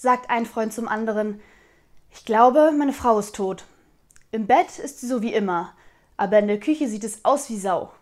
sagt ein Freund zum anderen. Ich glaube, meine Frau ist tot. Im Bett ist sie so wie immer, aber in der Küche sieht es aus wie Sau.